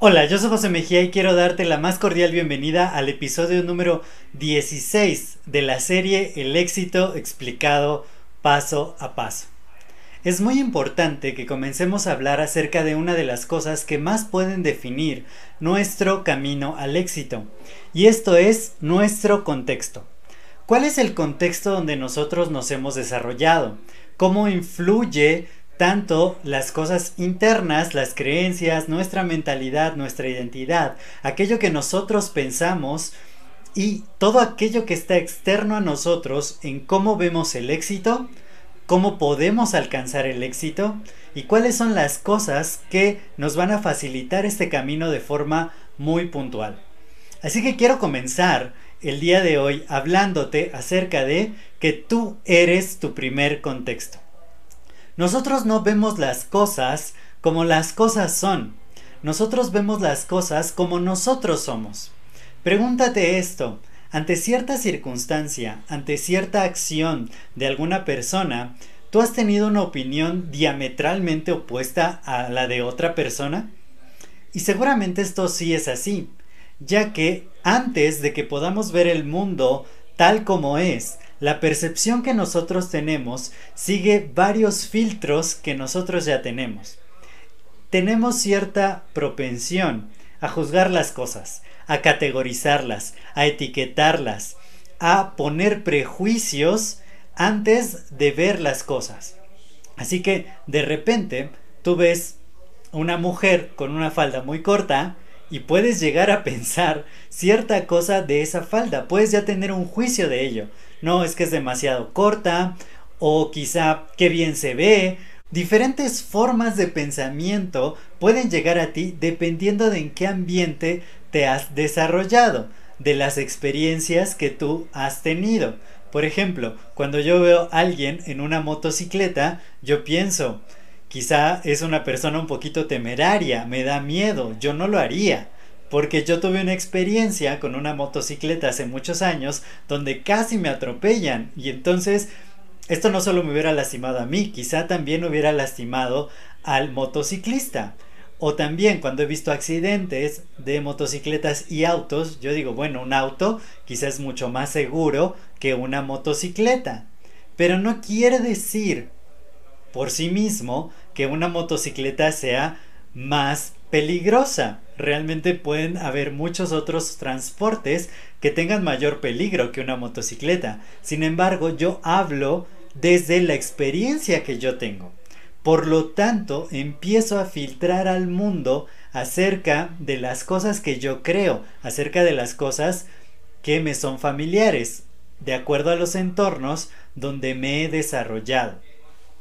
Hola, yo soy José Mejía y quiero darte la más cordial bienvenida al episodio número 16 de la serie El éxito explicado paso a paso. Es muy importante que comencemos a hablar acerca de una de las cosas que más pueden definir nuestro camino al éxito, y esto es nuestro contexto. ¿Cuál es el contexto donde nosotros nos hemos desarrollado? ¿Cómo influye tanto las cosas internas, las creencias, nuestra mentalidad, nuestra identidad, aquello que nosotros pensamos y todo aquello que está externo a nosotros en cómo vemos el éxito, cómo podemos alcanzar el éxito y cuáles son las cosas que nos van a facilitar este camino de forma muy puntual. Así que quiero comenzar el día de hoy hablándote acerca de que tú eres tu primer contexto. Nosotros no vemos las cosas como las cosas son. Nosotros vemos las cosas como nosotros somos. Pregúntate esto. Ante cierta circunstancia, ante cierta acción de alguna persona, ¿tú has tenido una opinión diametralmente opuesta a la de otra persona? Y seguramente esto sí es así, ya que antes de que podamos ver el mundo tal como es, la percepción que nosotros tenemos sigue varios filtros que nosotros ya tenemos. Tenemos cierta propensión a juzgar las cosas, a categorizarlas, a etiquetarlas, a poner prejuicios antes de ver las cosas. Así que de repente tú ves una mujer con una falda muy corta y puedes llegar a pensar cierta cosa de esa falda, puedes ya tener un juicio de ello. No, es que es demasiado corta o quizá qué bien se ve. Diferentes formas de pensamiento pueden llegar a ti dependiendo de en qué ambiente te has desarrollado, de las experiencias que tú has tenido. Por ejemplo, cuando yo veo a alguien en una motocicleta, yo pienso, Quizá es una persona un poquito temeraria, me da miedo, yo no lo haría. Porque yo tuve una experiencia con una motocicleta hace muchos años donde casi me atropellan y entonces esto no solo me hubiera lastimado a mí, quizá también hubiera lastimado al motociclista. O también cuando he visto accidentes de motocicletas y autos, yo digo, bueno, un auto quizás es mucho más seguro que una motocicleta. Pero no quiere decir por sí mismo que una motocicleta sea más peligrosa. Realmente pueden haber muchos otros transportes que tengan mayor peligro que una motocicleta. Sin embargo, yo hablo desde la experiencia que yo tengo. Por lo tanto, empiezo a filtrar al mundo acerca de las cosas que yo creo, acerca de las cosas que me son familiares, de acuerdo a los entornos donde me he desarrollado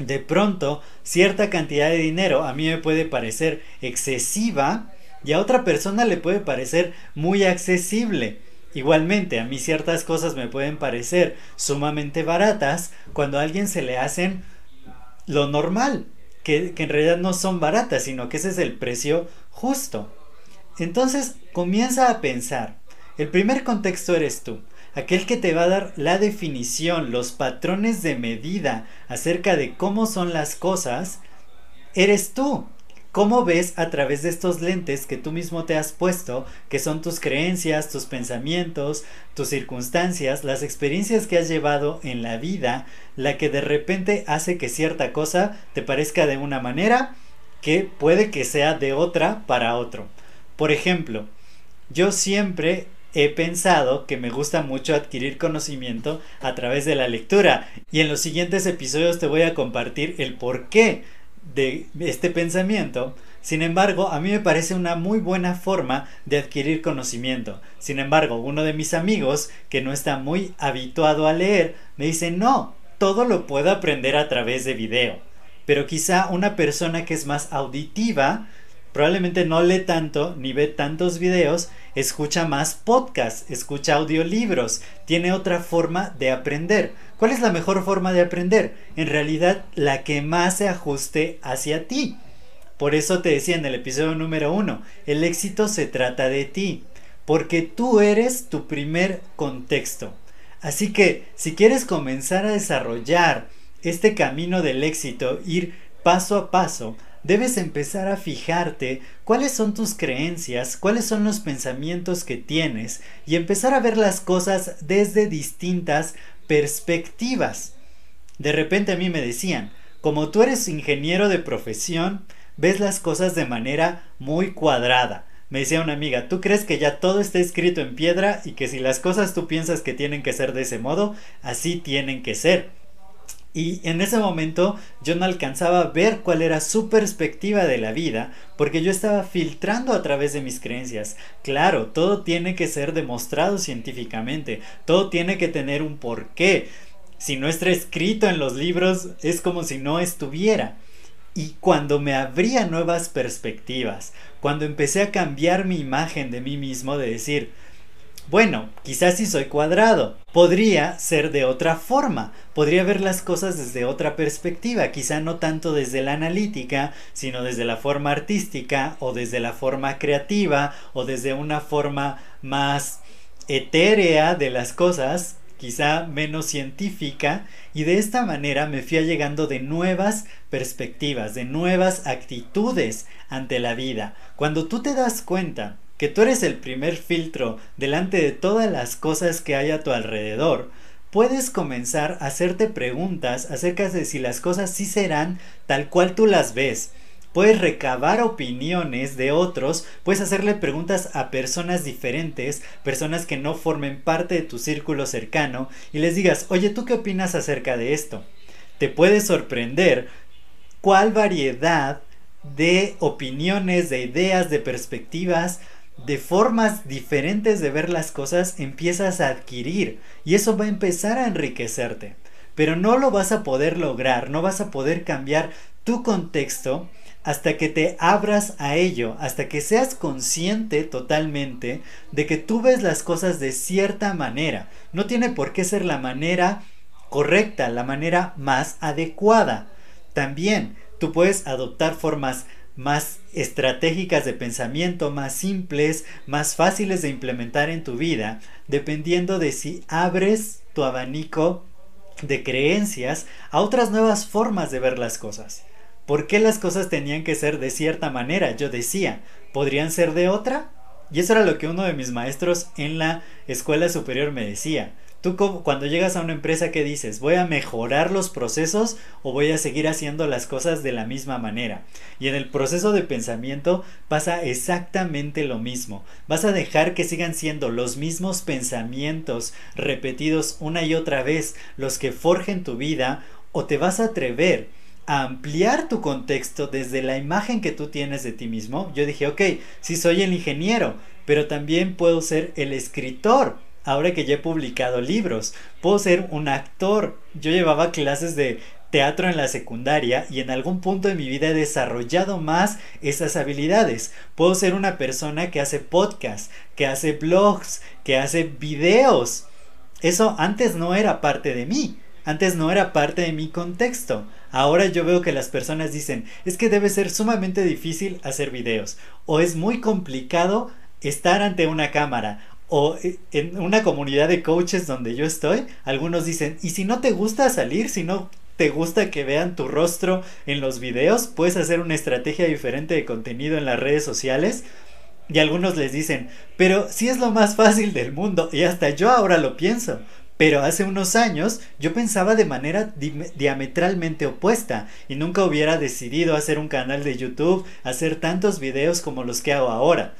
de pronto cierta cantidad de dinero a mí me puede parecer excesiva y a otra persona le puede parecer muy accesible. Igualmente, a mí ciertas cosas me pueden parecer sumamente baratas cuando a alguien se le hacen lo normal, que, que en realidad no son baratas, sino que ese es el precio justo. Entonces comienza a pensar, el primer contexto eres tú aquel que te va a dar la definición, los patrones de medida acerca de cómo son las cosas, eres tú. ¿Cómo ves a través de estos lentes que tú mismo te has puesto, que son tus creencias, tus pensamientos, tus circunstancias, las experiencias que has llevado en la vida, la que de repente hace que cierta cosa te parezca de una manera que puede que sea de otra para otro? Por ejemplo, yo siempre he pensado que me gusta mucho adquirir conocimiento a través de la lectura y en los siguientes episodios te voy a compartir el porqué de este pensamiento. Sin embargo, a mí me parece una muy buena forma de adquirir conocimiento. Sin embargo, uno de mis amigos, que no está muy habituado a leer, me dice, no, todo lo puedo aprender a través de video. pero quizá una persona que es más auditiva, probablemente no lee tanto ni ve tantos videos, escucha más podcasts, escucha audiolibros, tiene otra forma de aprender. ¿Cuál es la mejor forma de aprender? En realidad, la que más se ajuste hacia ti. Por eso te decía en el episodio número uno, el éxito se trata de ti, porque tú eres tu primer contexto. Así que si quieres comenzar a desarrollar este camino del éxito, ir paso a paso, debes empezar a fijarte cuáles son tus creencias, cuáles son los pensamientos que tienes y empezar a ver las cosas desde distintas perspectivas. De repente a mí me decían, como tú eres ingeniero de profesión, ves las cosas de manera muy cuadrada. Me decía una amiga, ¿tú crees que ya todo está escrito en piedra y que si las cosas tú piensas que tienen que ser de ese modo, así tienen que ser? Y en ese momento yo no alcanzaba a ver cuál era su perspectiva de la vida, porque yo estaba filtrando a través de mis creencias. Claro, todo tiene que ser demostrado científicamente, todo tiene que tener un porqué. Si no está escrito en los libros, es como si no estuviera. Y cuando me abría nuevas perspectivas, cuando empecé a cambiar mi imagen de mí mismo, de decir, bueno, quizás si soy cuadrado, podría ser de otra forma, podría ver las cosas desde otra perspectiva, quizá no tanto desde la analítica, sino desde la forma artística o desde la forma creativa o desde una forma más etérea de las cosas, quizá menos científica, y de esta manera me fui llegando de nuevas perspectivas, de nuevas actitudes ante la vida. Cuando tú te das cuenta que tú eres el primer filtro delante de todas las cosas que hay a tu alrededor, puedes comenzar a hacerte preguntas acerca de si las cosas sí serán tal cual tú las ves. Puedes recabar opiniones de otros, puedes hacerle preguntas a personas diferentes, personas que no formen parte de tu círculo cercano, y les digas, oye, ¿tú qué opinas acerca de esto? Te puede sorprender cuál variedad de opiniones, de ideas, de perspectivas de formas diferentes de ver las cosas empiezas a adquirir y eso va a empezar a enriquecerte. Pero no lo vas a poder lograr, no vas a poder cambiar tu contexto hasta que te abras a ello, hasta que seas consciente totalmente de que tú ves las cosas de cierta manera. No tiene por qué ser la manera correcta, la manera más adecuada. También tú puedes adoptar formas más estratégicas de pensamiento, más simples, más fáciles de implementar en tu vida, dependiendo de si abres tu abanico de creencias a otras nuevas formas de ver las cosas. ¿Por qué las cosas tenían que ser de cierta manera? Yo decía, ¿podrían ser de otra? Y eso era lo que uno de mis maestros en la escuela superior me decía. Tú cuando llegas a una empresa, ¿qué dices? ¿Voy a mejorar los procesos o voy a seguir haciendo las cosas de la misma manera? Y en el proceso de pensamiento pasa exactamente lo mismo. Vas a dejar que sigan siendo los mismos pensamientos repetidos una y otra vez los que forjen tu vida o te vas a atrever a ampliar tu contexto desde la imagen que tú tienes de ti mismo. Yo dije, ok, sí soy el ingeniero, pero también puedo ser el escritor ahora que ya he publicado libros. Puedo ser un actor. Yo llevaba clases de teatro en la secundaria y en algún punto de mi vida he desarrollado más esas habilidades. Puedo ser una persona que hace podcasts, que hace blogs, que hace videos. Eso antes no era parte de mí. Antes no era parte de mi contexto. Ahora yo veo que las personas dicen, es que debe ser sumamente difícil hacer videos o es muy complicado estar ante una cámara o eh, en una comunidad de coaches donde yo estoy, algunos dicen, ¿y si no te gusta salir, si no te gusta que vean tu rostro en los videos, puedes hacer una estrategia diferente de contenido en las redes sociales? Y algunos les dicen, pero si es lo más fácil del mundo, y hasta yo ahora lo pienso. Pero hace unos años yo pensaba de manera diametralmente opuesta y nunca hubiera decidido hacer un canal de YouTube, hacer tantos videos como los que hago ahora.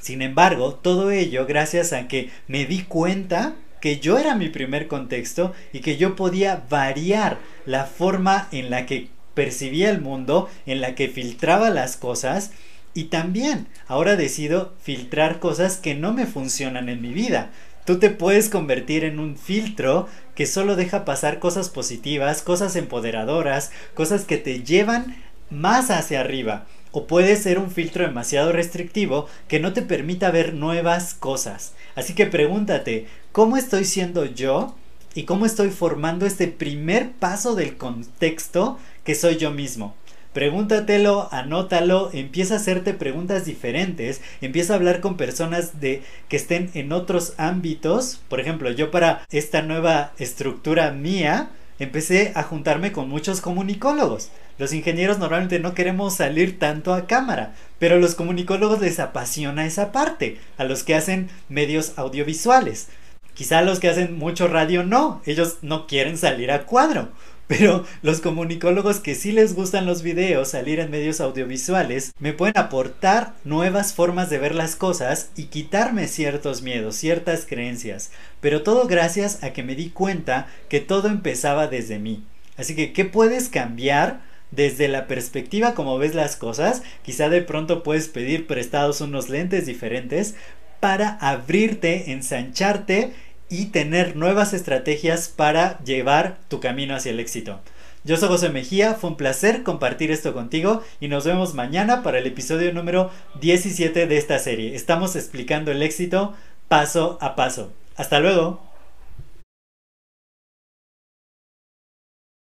Sin embargo, todo ello gracias a que me di cuenta que yo era mi primer contexto y que yo podía variar la forma en la que percibía el mundo, en la que filtraba las cosas y también ahora decido filtrar cosas que no me funcionan en mi vida. Tú te puedes convertir en un filtro que solo deja pasar cosas positivas, cosas empoderadoras, cosas que te llevan más hacia arriba. O puede ser un filtro demasiado restrictivo que no te permita ver nuevas cosas. Así que pregúntate, ¿cómo estoy siendo yo? ¿Y cómo estoy formando este primer paso del contexto que soy yo mismo? Pregúntatelo, anótalo, empieza a hacerte preguntas diferentes, empieza a hablar con personas de que estén en otros ámbitos. Por ejemplo, yo para esta nueva estructura mía, empecé a juntarme con muchos comunicólogos. Los ingenieros normalmente no queremos salir tanto a cámara, pero a los comunicólogos les apasiona esa parte, a los que hacen medios audiovisuales. Quizá a los que hacen mucho radio no, ellos no quieren salir a cuadro. Pero los comunicólogos que sí les gustan los videos, salir en medios audiovisuales, me pueden aportar nuevas formas de ver las cosas y quitarme ciertos miedos, ciertas creencias. Pero todo gracias a que me di cuenta que todo empezaba desde mí. Así que, ¿qué puedes cambiar? Desde la perspectiva como ves las cosas, quizá de pronto puedes pedir prestados unos lentes diferentes para abrirte, ensancharte y tener nuevas estrategias para llevar tu camino hacia el éxito. Yo soy José Mejía, fue un placer compartir esto contigo y nos vemos mañana para el episodio número 17 de esta serie. Estamos explicando el éxito paso a paso. Hasta luego.